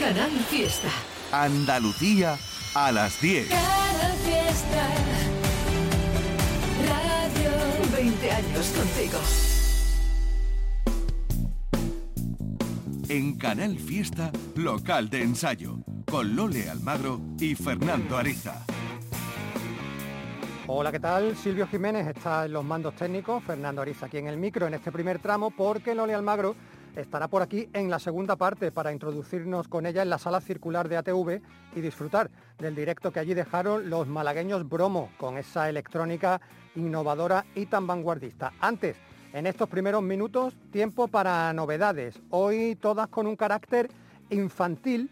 Canal Fiesta. Andalucía a las 10. Canal Fiesta. Radio 20 años contigo. En Canal Fiesta, local de ensayo, con Lole Almagro y Fernando Ariza. Hola, ¿qué tal? Silvio Jiménez está en los mandos técnicos, Fernando Ariza aquí en el micro en este primer tramo, porque Lole Almagro estará por aquí en la segunda parte para introducirnos con ella en la sala circular de ATV y disfrutar del directo que allí dejaron los malagueños Bromo con esa electrónica innovadora y tan vanguardista. Antes, en estos primeros minutos, tiempo para novedades, hoy todas con un carácter infantil,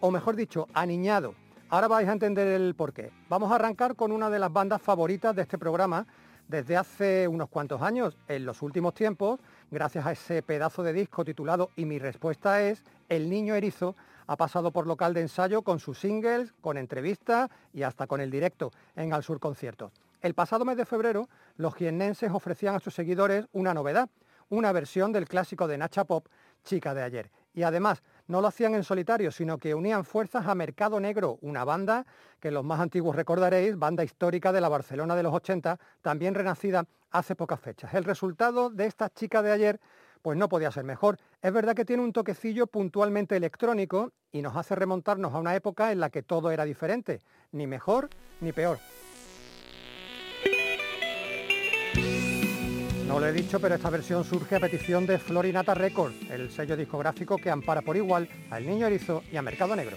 o mejor dicho, aniñado. Ahora vais a entender el porqué. Vamos a arrancar con una de las bandas favoritas de este programa desde hace unos cuantos años. En los últimos tiempos, gracias a ese pedazo de disco titulado Y mi respuesta es, El Niño Erizo ha pasado por local de ensayo con sus singles, con entrevistas y hasta con el directo en Al Sur Conciertos. El pasado mes de febrero, los jiennenses ofrecían a sus seguidores una novedad, una versión del clásico de Nacha Pop, Chica de ayer. Y además, no lo hacían en solitario, sino que unían fuerzas a Mercado Negro, una banda que los más antiguos recordaréis, banda histórica de la Barcelona de los 80, también renacida hace pocas fechas. El resultado de esta chica de ayer pues no podía ser mejor. Es verdad que tiene un toquecillo puntualmente electrónico y nos hace remontarnos a una época en la que todo era diferente, ni mejor ni peor. No lo he dicho, pero esta versión surge a petición de Florinata Records, el sello discográfico que ampara por igual al Niño Erizo y a Mercado Negro.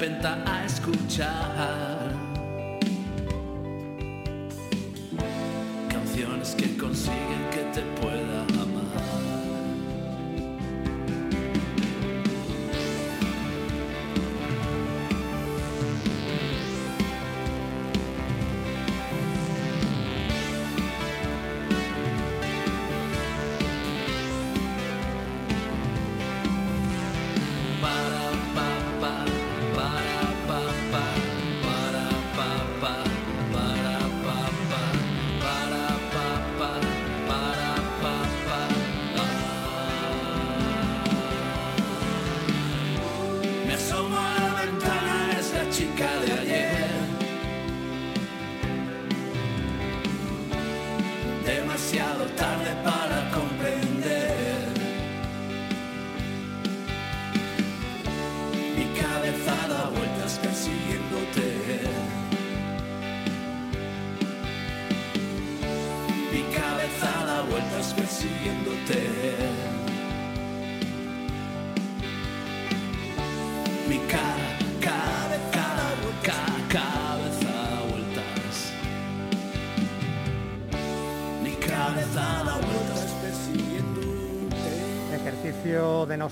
Penta a escuchar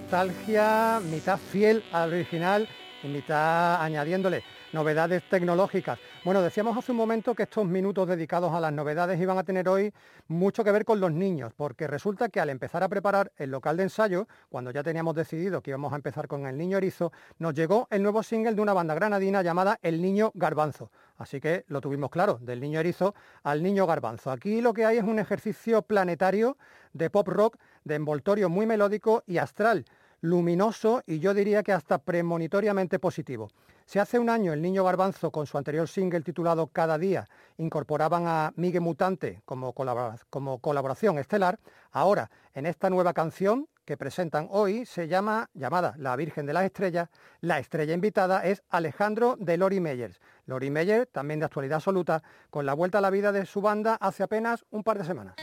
nostalgia, mitad fiel al original y mitad añadiéndole novedades tecnológicas. Bueno, decíamos hace un momento que estos minutos dedicados a las novedades iban a tener hoy mucho que ver con los niños, porque resulta que al empezar a preparar el local de ensayo, cuando ya teníamos decidido que íbamos a empezar con El Niño Erizo, nos llegó el nuevo single de una banda granadina llamada El Niño Garbanzo. Así que lo tuvimos claro, del niño erizo al niño garbanzo. Aquí lo que hay es un ejercicio planetario de pop rock, de envoltorio muy melódico y astral, luminoso y yo diría que hasta premonitoriamente positivo. Si hace un año el niño garbanzo con su anterior single titulado Cada día incorporaban a Miguel Mutante como, como colaboración estelar, ahora en esta nueva canción que presentan hoy se llama llamada La Virgen de las Estrellas. La estrella invitada es Alejandro de Lori Meyers. Lori Meyer, también de actualidad absoluta, con la vuelta a la vida de su banda hace apenas un par de semanas.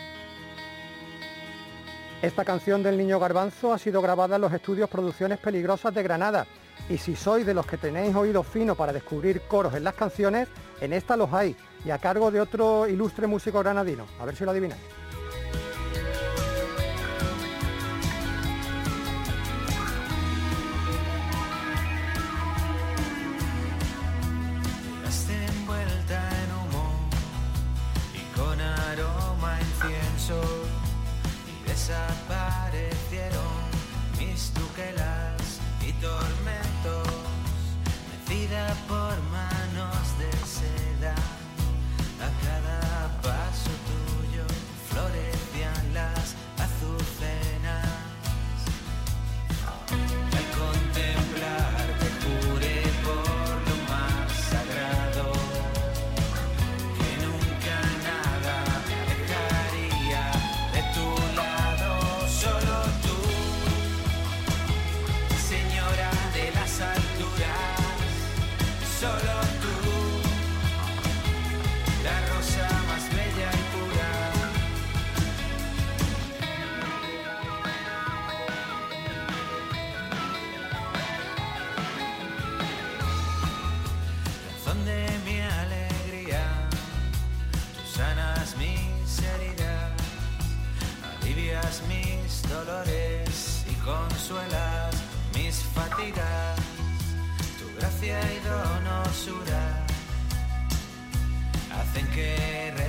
Esta canción del Niño Garbanzo ha sido grabada en los estudios Producciones Peligrosas de Granada y si sois de los que tenéis oído fino para descubrir coros en las canciones, en esta los hay y a cargo de otro ilustre músico granadino. A ver si lo adivináis.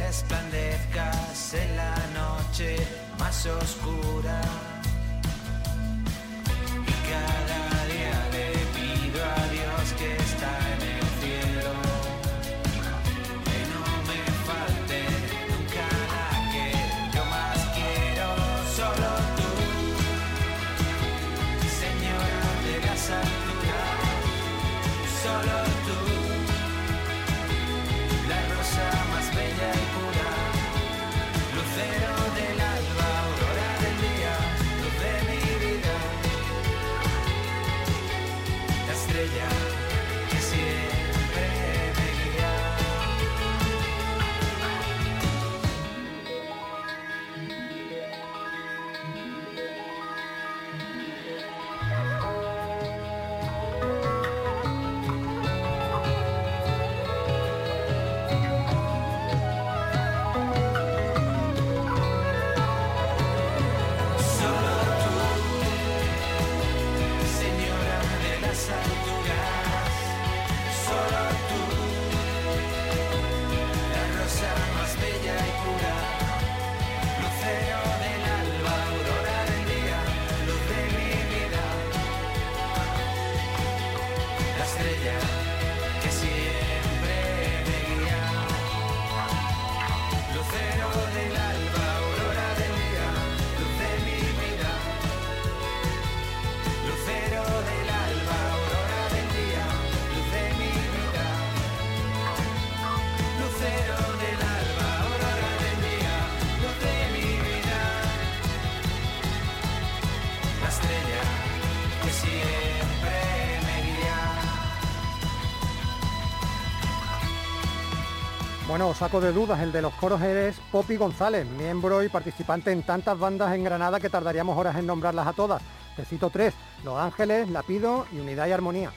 resplandezcas en la noche más oscura. Bueno, saco de dudas, el de los coros eres Poppy González, miembro y participante en tantas bandas en Granada que tardaríamos horas en nombrarlas a todas. Te cito tres, Los Ángeles, Lapido y Unidad y Armonía.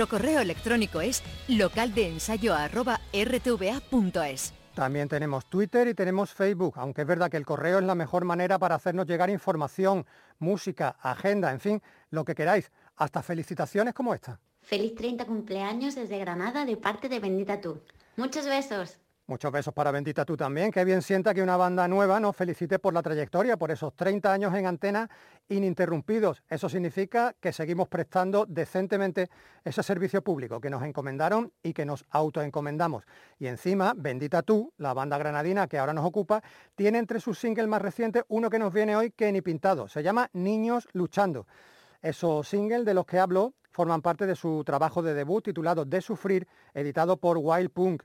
Nuestro correo electrónico es localdeensayo@rtva.es. También tenemos Twitter y tenemos Facebook, aunque es verdad que el correo es la mejor manera para hacernos llegar información, música, agenda, en fin, lo que queráis, hasta felicitaciones como esta. Feliz 30 cumpleaños desde Granada de parte de Bendita Tú. Muchos besos. Muchos besos para Bendita tú también. Qué bien sienta que una banda nueva nos felicite por la trayectoria, por esos 30 años en antena ininterrumpidos. Eso significa que seguimos prestando decentemente ese servicio público que nos encomendaron y que nos autoencomendamos. Y encima, Bendita tú, la banda granadina que ahora nos ocupa, tiene entre sus singles más recientes uno que nos viene hoy que ni pintado. Se llama Niños Luchando. Esos singles de los que hablo forman parte de su trabajo de debut titulado De Sufrir, editado por Wild Punk.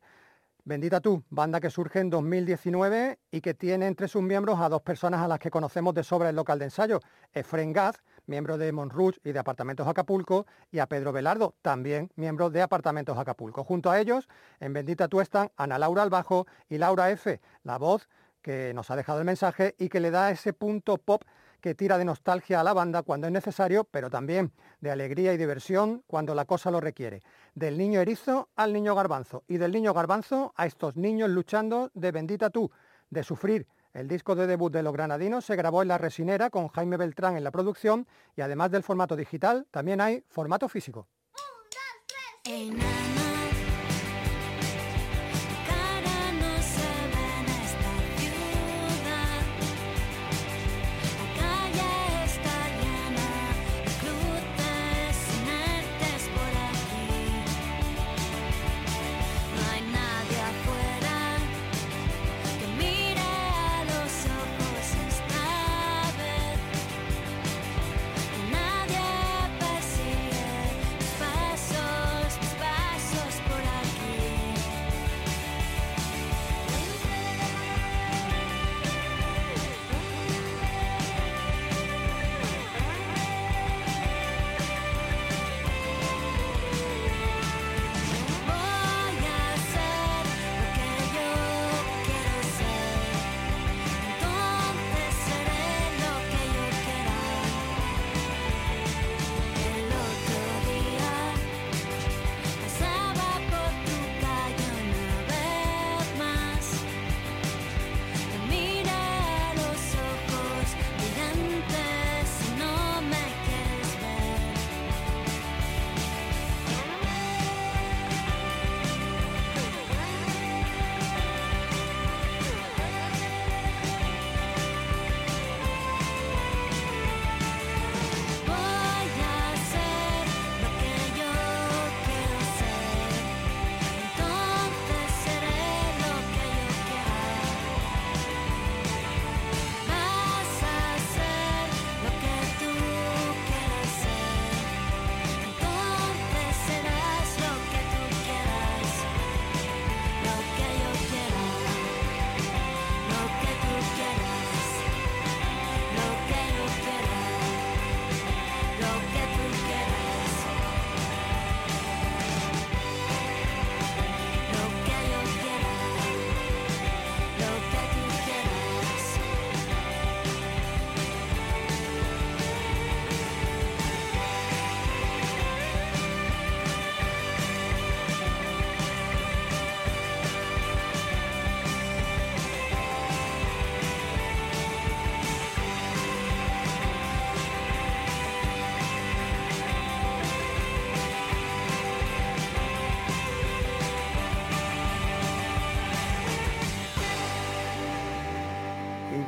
Bendita tú, banda que surge en 2019 y que tiene entre sus miembros a dos personas a las que conocemos de sobra el local de ensayo, Efren Gaz, miembro de Monrouge y de Apartamentos Acapulco, y a Pedro Velardo, también miembro de Apartamentos Acapulco. Junto a ellos, en Bendita tú están Ana Laura al bajo y Laura F, la voz que nos ha dejado el mensaje y que le da ese punto pop que tira de nostalgia a la banda cuando es necesario, pero también de alegría y diversión cuando la cosa lo requiere. Del niño erizo al niño garbanzo y del niño garbanzo a estos niños luchando de bendita tú, de sufrir. El disco de debut de los granadinos se grabó en La Resinera con Jaime Beltrán en la producción y además del formato digital también hay formato físico.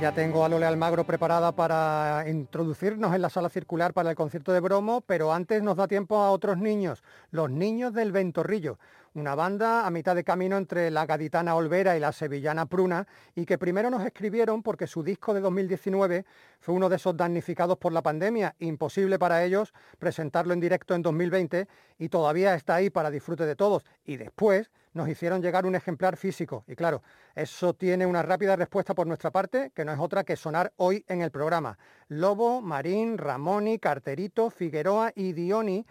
Ya tengo a Lole Almagro preparada para introducirnos en la sala circular para el concierto de Bromo, pero antes nos da tiempo a otros niños, los niños del Ventorrillo, una banda a mitad de camino entre la gaditana Olvera y la sevillana Pruna, y que primero nos escribieron porque su disco de 2019 fue uno de esos damnificados por la pandemia, imposible para ellos presentarlo en directo en 2020 y todavía está ahí para disfrute de todos. Y después nos hicieron llegar un ejemplar físico. Y claro, eso tiene una rápida respuesta por nuestra parte, que no es otra que sonar hoy en el programa. Lobo, Marín, Ramoni, Carterito, Figueroa y Dioni,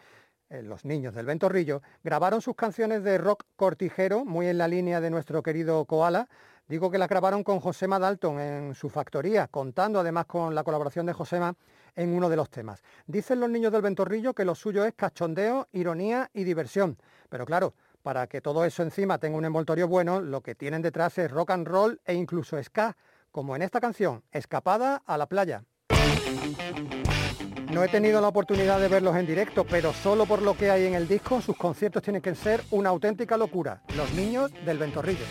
eh, los niños del Ventorrillo, grabaron sus canciones de rock cortijero, muy en la línea de nuestro querido Koala, Digo que las grabaron con Josema Dalton en su factoría, contando además con la colaboración de Josema en uno de los temas. Dicen los niños del Ventorrillo que lo suyo es cachondeo, ironía y diversión. Pero claro, para que todo eso encima tenga un envoltorio bueno, lo que tienen detrás es rock and roll e incluso ska, como en esta canción, Escapada a la playa. No he tenido la oportunidad de verlos en directo, pero solo por lo que hay en el disco, sus conciertos tienen que ser una auténtica locura. Los niños del Ventorrillo.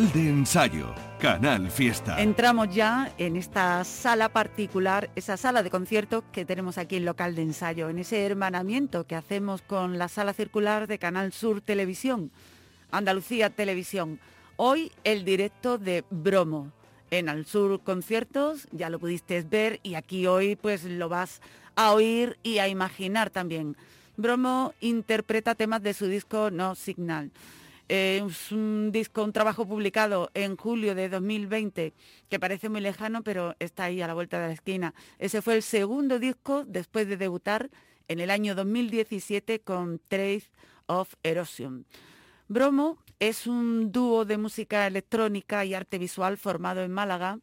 De ensayo. Canal Fiesta. Entramos ya en esta sala particular, esa sala de conciertos que tenemos aquí en local de ensayo, en ese hermanamiento que hacemos con la sala circular de Canal Sur Televisión, Andalucía Televisión. Hoy el directo de Bromo. En Al Sur Conciertos ya lo pudiste ver y aquí hoy pues lo vas a oír y a imaginar también. Bromo interpreta temas de su disco No Signal. Eh, es un disco, un trabajo publicado en julio de 2020 que parece muy lejano, pero está ahí a la vuelta de la esquina. Ese fue el segundo disco después de debutar en el año 2017 con Trace of Erosion. Bromo es un dúo de música electrónica y arte visual formado en Málaga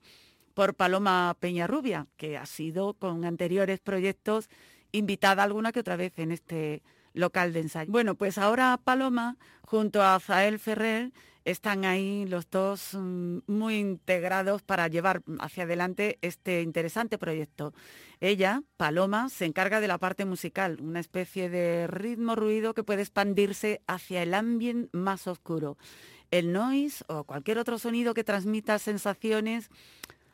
por Paloma Peñarrubia, que ha sido con anteriores proyectos invitada alguna que otra vez en este local de ensayo. Bueno, pues ahora Paloma junto a Zael Ferrer están ahí los dos mm, muy integrados para llevar hacia adelante este interesante proyecto. Ella, Paloma, se encarga de la parte musical, una especie de ritmo ruido que puede expandirse hacia el ambiente más oscuro. El noise o cualquier otro sonido que transmita sensaciones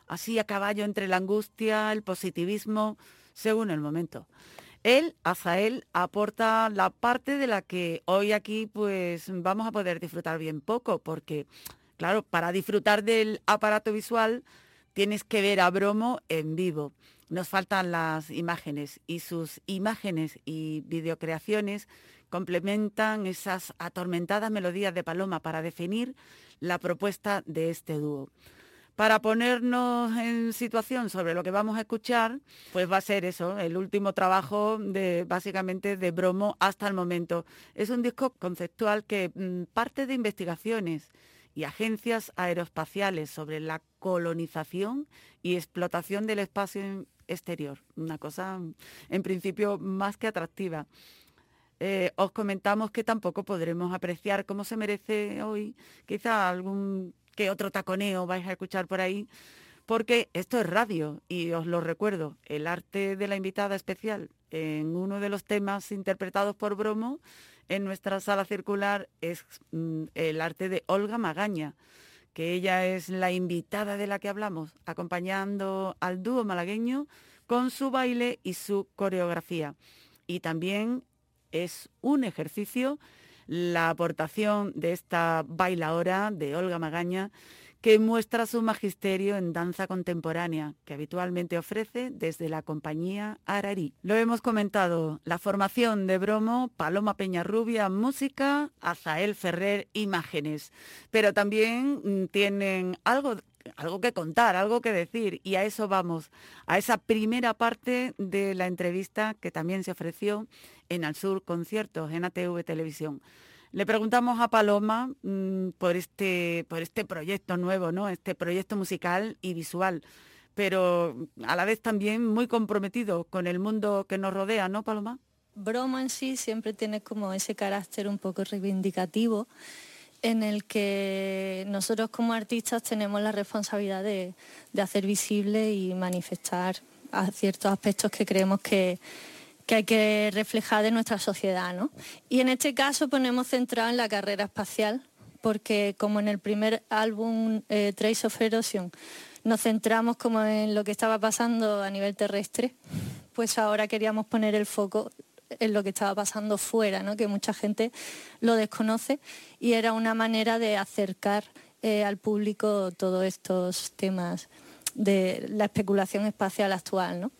así a caballo entre la angustia, el positivismo, según el momento. Él, Azael, aporta la parte de la que hoy aquí pues vamos a poder disfrutar bien poco, porque claro, para disfrutar del aparato visual tienes que ver a Bromo en vivo. Nos faltan las imágenes y sus imágenes y videocreaciones complementan esas atormentadas melodías de Paloma para definir la propuesta de este dúo. Para ponernos en situación sobre lo que vamos a escuchar, pues va a ser eso, el último trabajo de básicamente de Bromo hasta el momento. Es un disco conceptual que mm, parte de investigaciones y agencias aeroespaciales sobre la colonización y explotación del espacio exterior. Una cosa, en principio, más que atractiva. Eh, os comentamos que tampoco podremos apreciar cómo se merece hoy, quizá algún que otro taconeo vais a escuchar por ahí, porque esto es radio y os lo recuerdo, el arte de la invitada especial en uno de los temas interpretados por Bromo en nuestra sala circular es mm, el arte de Olga Magaña, que ella es la invitada de la que hablamos, acompañando al dúo malagueño con su baile y su coreografía. Y también es un ejercicio la aportación de esta bailaora de Olga Magaña que muestra su magisterio en danza contemporánea, que habitualmente ofrece desde la compañía Ararí. Lo hemos comentado, la formación de Bromo, Paloma Peñarrubia, música, Azael Ferrer, imágenes, pero también mm, tienen algo algo que contar, algo que decir, y a eso vamos, a esa primera parte de la entrevista que también se ofreció en Al Sur Conciertos, en ATV Televisión. Le preguntamos a Paloma mm, por, este, por este proyecto nuevo, ¿no? este proyecto musical y visual, pero a la vez también muy comprometido con el mundo que nos rodea, ¿no, Paloma? Broma en sí siempre tiene como ese carácter un poco reivindicativo en el que nosotros como artistas tenemos la responsabilidad de, de hacer visible y manifestar a ciertos aspectos que creemos que, que hay que reflejar de nuestra sociedad. ¿no? Y en este caso ponemos centrado en la carrera espacial, porque como en el primer álbum eh, Trace of Erosion nos centramos como en lo que estaba pasando a nivel terrestre, pues ahora queríamos poner el foco en lo que estaba pasando fuera, ¿no? que mucha gente lo desconoce y era una manera de acercar eh, al público todos estos temas de la especulación espacial actual. ¿no?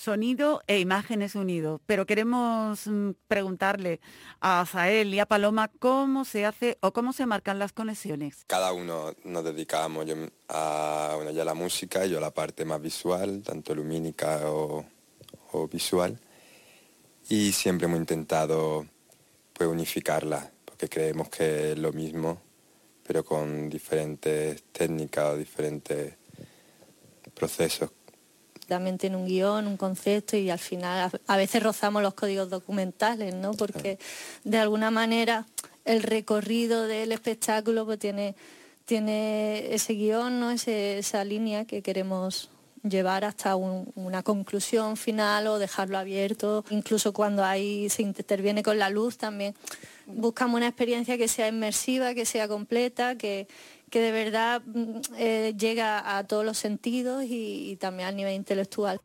Sonido e imágenes unidos, pero queremos mm, preguntarle a Azael y a Paloma cómo se hace o cómo se marcan las conexiones. Cada uno nos dedicamos yo a, bueno, la música, yo a la parte más visual, tanto lumínica o, o visual, y siempre hemos intentado pues, unificarla, porque creemos que es lo mismo, pero con diferentes técnicas o diferentes procesos también tiene un guion, un concepto y al final a, veces rozamos los códigos documentales, ¿no? Porque de alguna manera el recorrido del espectáculo pues tiene, tiene ese guion, ¿no? Ese- esa línea que queremos llevar hasta un- una conclusión final o dejarlo abierto. Incluso cuando hay, se interviene con la luz también buscamos una experiencia que sea inmersiva, que sea completa, que, que de verdad mm, eh, llega a todos los sentidos y, y también al nivel intelectual.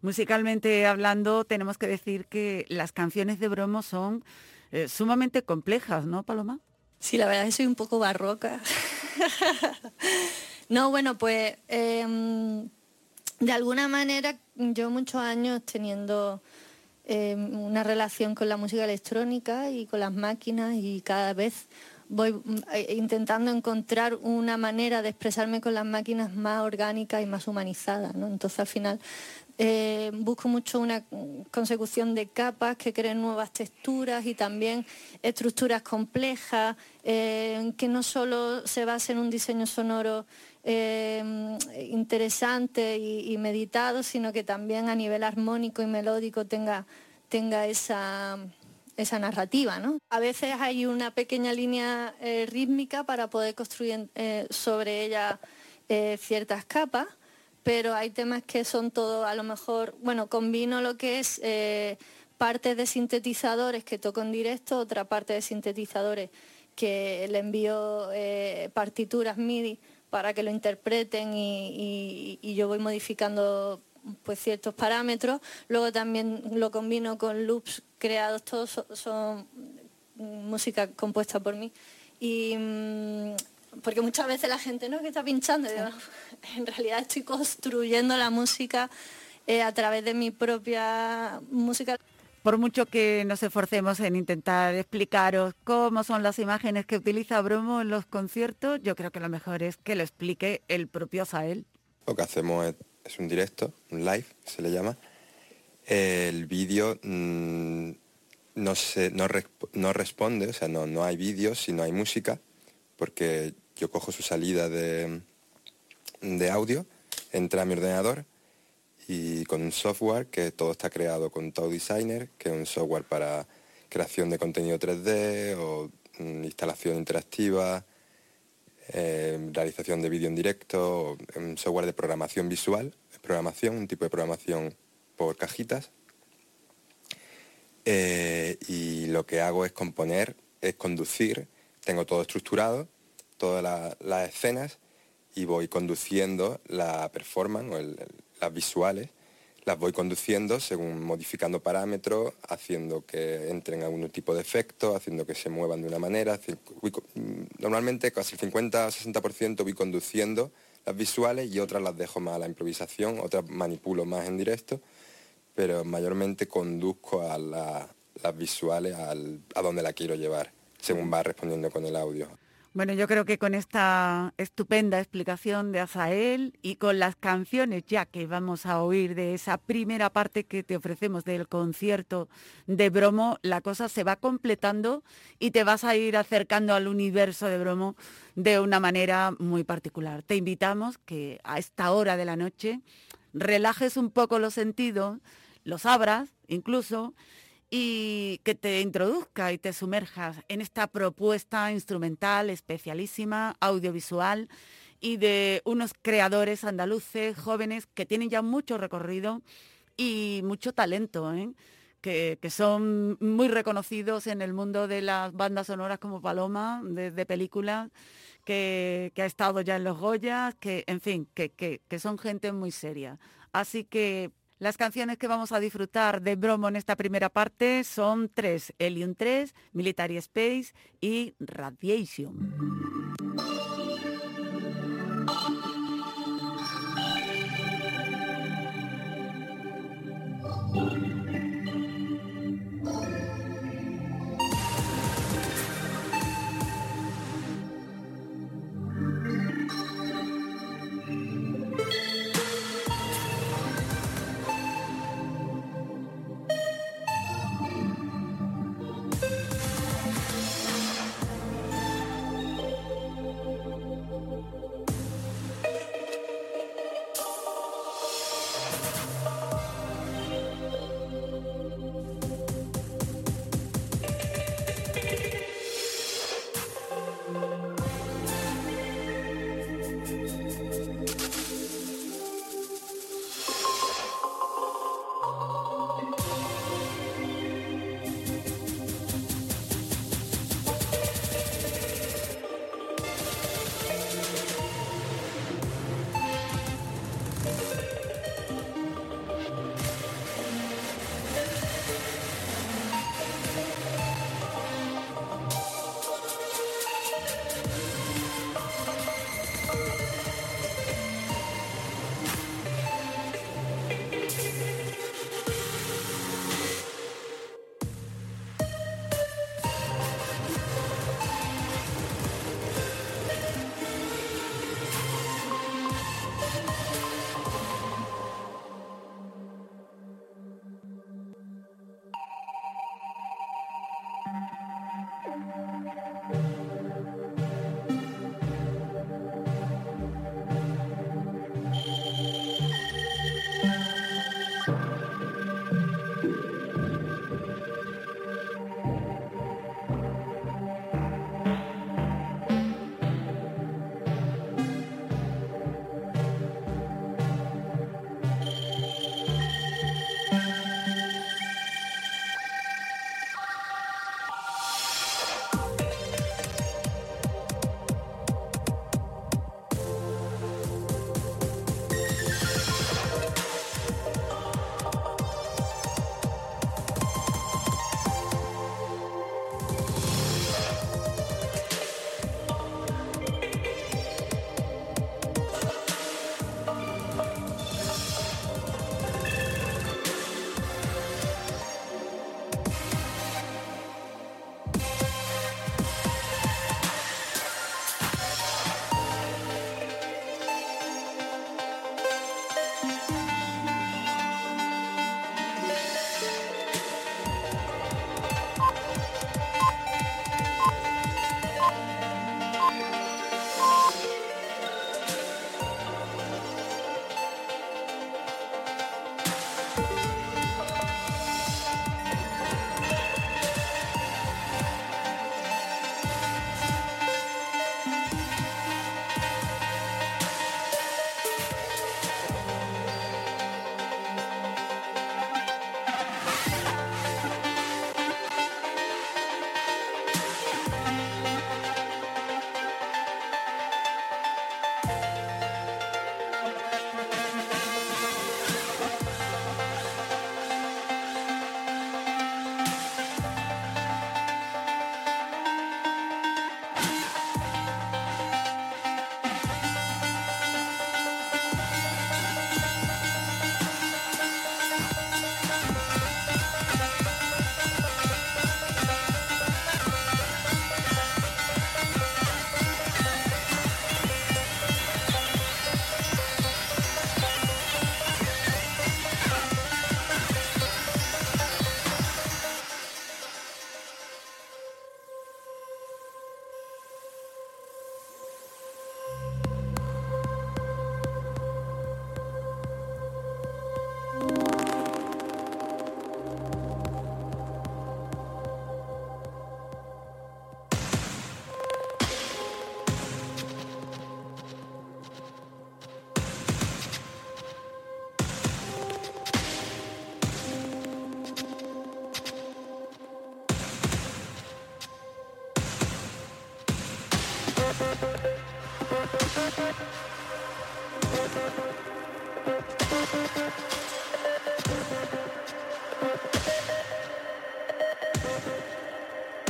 Musicalmente hablando, tenemos que decir que las canciones de Bromo son eh, sumamente complejas, ¿no, Paloma? Sí, la verdad es que soy un poco barroca. no, bueno, pues em, de alguna manera yo muchos años teniendo em, una relación con la música electrónica y con las máquinas y cada vez voy mm, eh, intentando encontrar una manera de expresarme con las máquinas más orgánica y más humanizada. ¿no? Entonces al final eh, busco mucho una consecución de capas que creen nuevas texturas y también estructuras complejas, eh, que no solo se basa en un diseño sonoro interesante y, y meditado, sino que también a nivel armónico y melódico tenga, tenga esa, esa narrativa. ¿no? A veces hay una pequeña línea eh, rítmica para poder construir eh, sobre ella eh, ciertas capas pero hay temas que son todo, a lo mejor, bueno, combino lo que es eh, parte de sintetizadores que toco en directo, otra parte de sintetizadores que le envío partituras MIDI para que lo interpreten y yo voy modificando pues ciertos parámetros. Luego también lo combino con loops creados, todos son, son música compuesta por mí. Y mm, porque muchas veces la gente no que está pinchando, digo, en realidad estoy construyendo la música eh, a través de mi propia música. por mucho que nos esforcemos en intentar explicaros cómo son las imágenes que utiliza Bromo en los conciertos, yo creo que lo mejor es que lo explique el propio Asael. Lo que hacemos es, es un directo, un live, se le llama. El vídeo mm, no, se, no, resp- no responde, o sea, no, no hay vídeo si no hay música, porque yo cojo su salida de, de audio, entra a mi ordenador y con un software que todo está creado con Tau Designer, que es un software para creación de contenido 3D o mm, instalación interactiva, eh, realización de vídeo en directo, un software de programación visual, programación, un tipo de programación por cajitas. Eh, y lo que hago es componer, es conducir, tengo todo estructurado, todas la- las escenas y voy conduciendo la performance o las visuales, las voy conduciendo según modificando parámetros, haciendo que entren algún tipo de efecto, haciendo que se muevan de una manera. mm, Normalmente casi el 50-60% voy conduciendo las visuales y otras las dejo más a la improvisación, otras manipulo más en directo, pero mayormente conduzco a la- las visuales al- a donde la quiero llevar, según va respondiendo con el audio. Bueno, yo creo que con esta estupenda explicación de Asael y con las canciones ya que vamos a oír de esa primera parte que te ofrecemos del concierto de Bromo, la cosa se va completando y te vas a ir acercando al universo de Bromo de una manera muy particular. Te invitamos que a esta hora de la noche relajes un poco los sentidos, los abras incluso y que te introduzca y te sumerjas en esta propuesta instrumental especialísima, audiovisual y de unos creadores andaluces jóvenes que tienen ya mucho recorrido y mucho talento, ¿eh? que, que son muy reconocidos en el mundo de las bandas sonoras como Paloma, de, películas, que, que ha estado ya en los Goyas, que, en fin, que- que son gente muy seria. Así que las canciones que vamos a disfrutar de Bromo en esta primera parte son tres, Helium 3, Military Space y Radiation.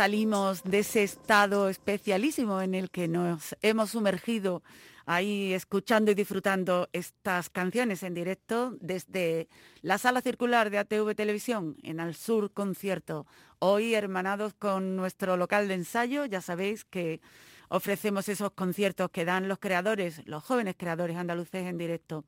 salimos de ese estado especialísimo en el que nos hemos sumergido ahí escuchando y disfrutando estas canciones en directo desde la sala circular de ATV Televisión en Al Sur Concierto. Hoy hermanados con nuestro local de ensayo, ya sabéis que ofrecemos esos conciertos que dan los creadores, los jóvenes creadores andaluces en directo.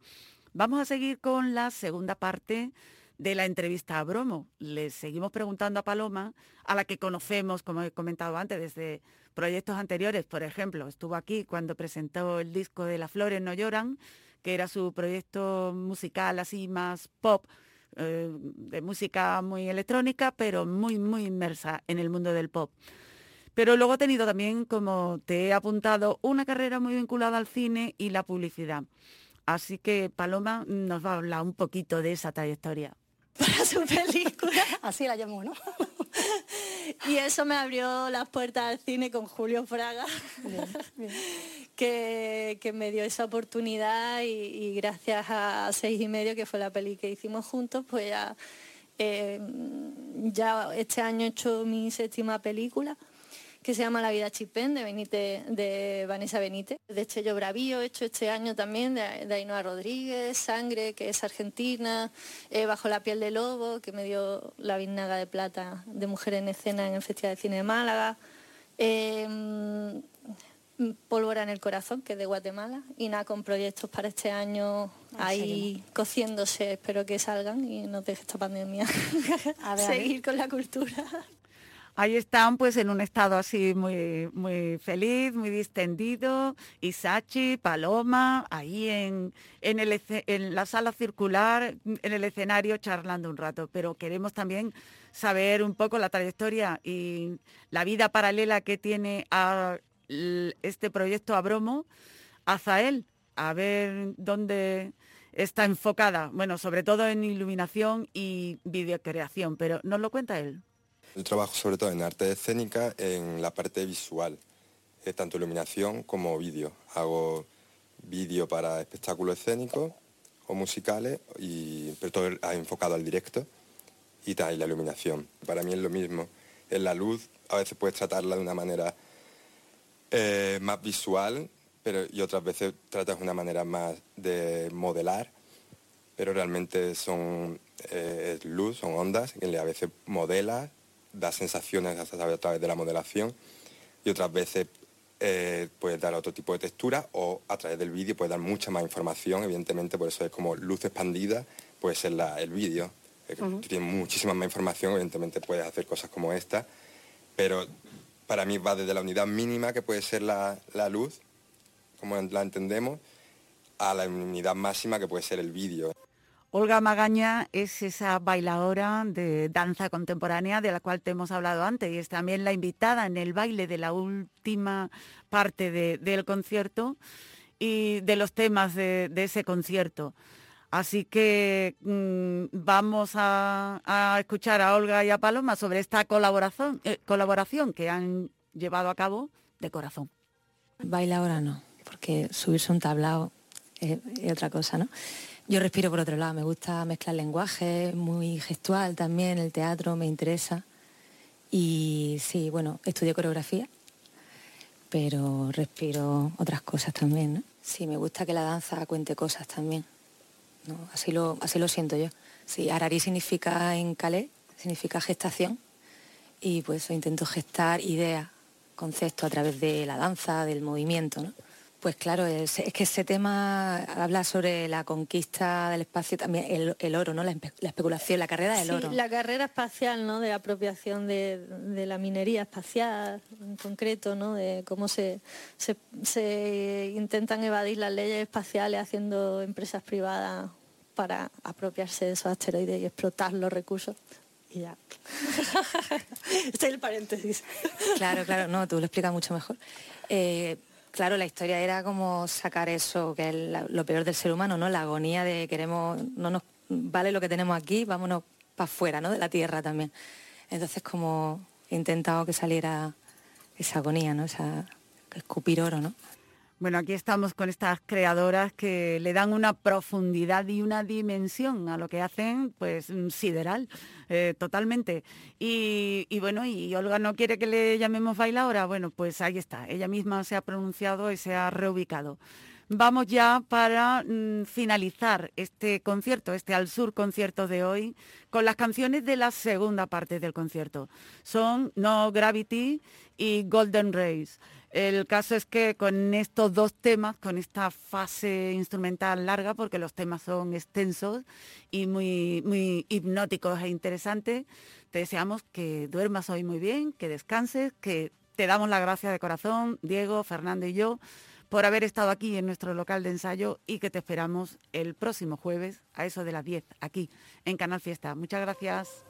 Vamos a seguir con la segunda parte de la entrevista a Bromo. Le seguimos preguntando a Paloma, a la que conocemos, como he comentado antes, desde proyectos anteriores. Por ejemplo, estuvo aquí cuando presentó el disco de Las Flores No Lloran, que era su proyecto musical así más pop, eh, de música muy electrónica, pero muy, muy inmersa en el mundo del pop. Pero luego ha tenido también, como te he apuntado, una carrera muy vinculada al cine y la publicidad. Así que Paloma nos va a hablar un poquito de esa trayectoria. Para su película. Así la llamó, ¿no? y eso me abrió las puertas al cine con Julio Fraga, Que, que me dio esa oportunidad y, y gracias a seis y medio, que fue la peli que hicimos juntos, pues ya, eh, ya este año he hecho mi séptima película que se llama La vida chipén de, Benítez, de Vanessa Benítez. De Chello Bravío he hecho este año también de, de Ainhoa Rodríguez, Sangre, que es argentina, eh, Bajo la piel de lobo, que me dio la Vinaga de Plata de Mujer en Escena en el Festival de Cine de Málaga. Eh, Pólvora en el corazón, que es de Guatemala, y nada, con proyectos para este año ahí cociéndose, espero que salgan y nos deje esta pandemia A ver, a ver. seguir con la cultura. Ahí están pues en un estado así muy, muy feliz, muy distendido, Isachi, Paloma, ahí en, en, la sala circular, en el escenario charlando un rato. Pero queremos también saber un poco la trayectoria y la vida paralela que tiene a este proyecto Abromo, Azael, a ver dónde está enfocada, bueno, sobre todo en iluminación y videocreación, pero nos lo cuenta él. Yo trabajo sobre todo en arte escénica, en la parte visual, eh, tanto iluminación como vídeo. Hago vídeo para espectáculos escénicos o musicales, y, pero todo ah, enfocado al directo y, ta- y la iluminación. Para mí es lo mismo. En la luz a veces puedes tratarla de una manera eh, más visual, pero y otras veces tratas de una manera más de modelar, pero realmente son eh, luz, son ondas, que a veces modela, da sensaciones a través- a través de la modelación y otras veces eh, puedes dar otro tipo de textura o a través del vídeo puedes dar mucha más información, evidentemente por eso es como luz expandida, puede ser la- el vídeo, eh, tienes muchísima más información, evidentemente puedes hacer cosas como esta, pero para mí va desde la unidad mínima que puede ser la, la luz, como la entendemos, a la unidad máxima que puede ser el vídeo. Olga Magaña es esa bailadora de danza contemporánea de la cual te hemos hablado antes y es también la invitada en el baile de la última parte de- del concierto y de los temas de, ese concierto. Así que mm, vamos a, escuchar a Olga y a Paloma sobre esta colaboración, eh, colaboración que han llevado a cabo de corazón. Baila ahora no, porque subirse un tablao es, es otra cosa, ¿no? Yo respiro por otro lado, me gusta mezclar lenguaje, muy gestual también, el teatro me interesa. Y sí, bueno, estudio coreografía, pero respiro otras cosas también. Sí, me gusta que la danza cuente cosas también. Así lo, así lo siento yo. Sí, Arari significa en calé, significa gestación, y pues intento gestar ideas, conceptos a través de la danza, del movimiento. Pues claro, es, es que ese tema habla sobre la conquista del espacio, también el, el oro, ¿no? La, espe- la especulación, la carrera del Sí, oro. la carrera espacial, ¿no? De apropiación de, de la minería espacial, en concreto, ¿no? De cómo se, se, se intentan evadir las leyes espaciales haciendo empresas privadas para apropiarse de esos asteroides y explotar los recursos. Y ya. este es el paréntesis. Claro, claro, no, tú lo explicas mucho mejor. Eh, claro, la historia era como sacar eso, que es lo peor del ser humano, ¿no? La agonía de queremos, no nos vale lo que tenemos aquí, vámonos para afuera, ¿no? De la tierra también. Entonces como he intentado que saliera esa agonía, ¿no? Esa escupir oro, ¿no? Bueno, aquí estamos con estas creadoras que le dan una profundidad y una dimensión a lo que hacen, pues mm, sideral, eh, totalmente. Y, bueno, y Olga no quiere que le llamemos bailadora, bueno, pues ahí está, ella misma se ha pronunciado y se ha reubicado. Vamos ya para mm, finalizar este concierto, este Al Sur concierto de hoy, con las canciones de la segunda parte del concierto. Son No Gravity y Golden Rays. El caso es que con estos dos temas, con esta fase instrumental larga, porque los temas son extensos y muy, muy hipnóticos e interesantes, te deseamos que duermas hoy muy bien, que descanses, que te damos la gracia de corazón, Diego, Fernando y yo, por haber estado aquí en nuestro local de ensayo y que te esperamos el próximo jueves a eso de las 10 aquí en Canal Fiesta. Muchas gracias.